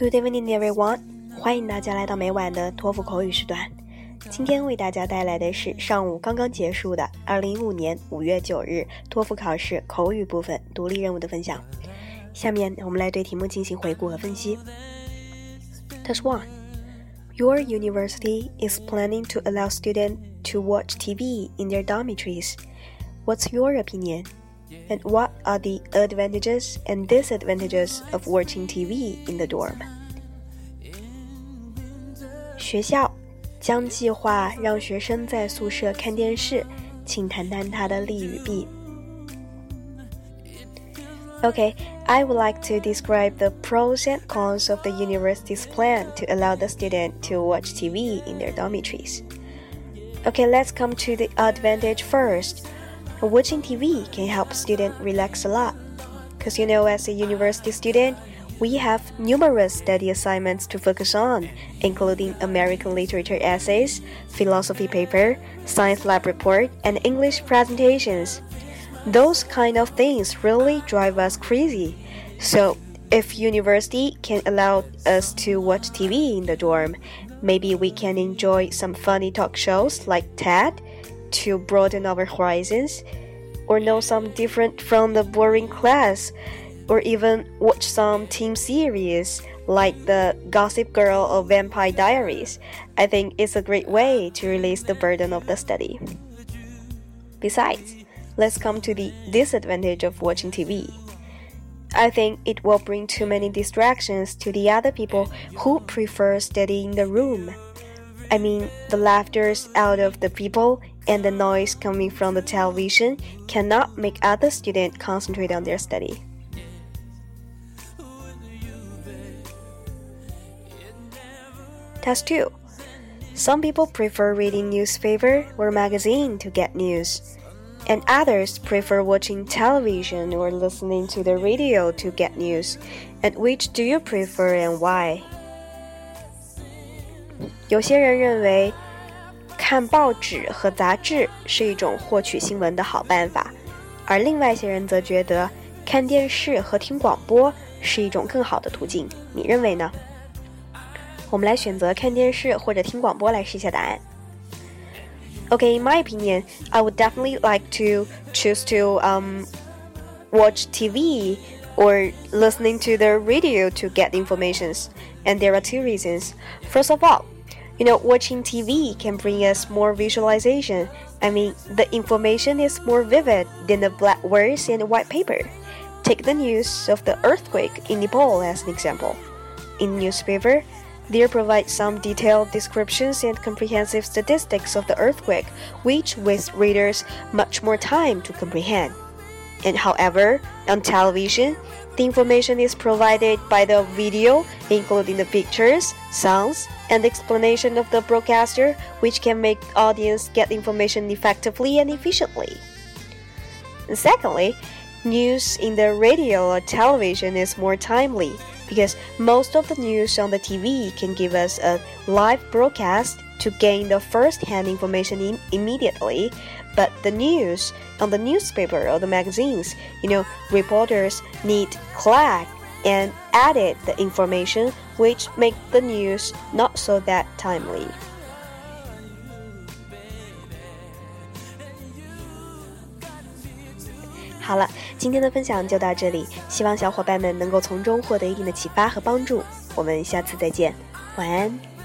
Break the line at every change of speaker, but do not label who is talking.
Good evening, everyone！欢迎大家来到每晚的托福口语时段。今天为大家带来的是上午刚刚结束的2015年5月9日托福考试口语部分独立任务的分享。下面我们来对题目进行回顾和分析。Test one: Your university is planning to allow students to watch TV in their dormitories. What's your opinion? And what are the advantages and disadvantages of watching TV in the dorm? 学校将计划让学生在宿舍看电视，请谈谈它的利与弊。Okay, I would like to describe the pros and cons of the university's plan to allow the student to watch TV in their dormitories. Okay, let's come to the advantage first. Watching TV can help students relax a lot. Because you know, as a university student, we have numerous study assignments to focus on, including American literature essays, philosophy paper, science lab report, and English presentations. Those kind of things really drive us crazy. So, if university can allow us to watch TV in the dorm, maybe we can enjoy some funny talk shows like TED to broaden our horizons, or know some different from the boring class, or even watch some team series like the Gossip Girl or Vampire Diaries. I think it's a great way to release the burden of the study. Besides, let's come to the disadvantage of watching TV. I think it will bring too many distractions to the other people who prefer studying in the room. I mean, the laughters out of the people and the noise coming from the television cannot make other students concentrate on their study. Test 2. Some people prefer reading newspaper or magazine to get news, and others prefer watching television or listening to the radio to get news. And which do you prefer and why? 有些人认为 看报纸和杂志是一种获取新闻的好办法，而另外一些人则觉得看电视和听广播是一种更好的途径。你认为呢？我们来选择看电视或者听广播来试一下答案。Okay, in my opinion, I would definitely like to choose to um, watch TV or listening to the radio to get informations. And there are two reasons. First of all, you know, watching TV can bring us more visualization. I mean, the information is more vivid than the black words in the white paper. Take the news of the earthquake in Nepal as an example. In newspaper, they provide some detailed descriptions and comprehensive statistics of the earthquake, which waste readers much more time to comprehend. And however, on television, the information is provided by the video, including the pictures, sounds, and explanation of the broadcaster, which can make audience get information effectively and efficiently. And secondly, news in the radio or television is more timely because most of the news on the TV can give us a live broadcast to gain the first-hand information immediately but the news on the newspaper or the magazines, you know, reporters need collect and edit the information which make the news not so that timely. 好了，今天的分享就到这里，希望小伙伴们能够从中获得一定的启发和帮助。我们下次再见，晚安。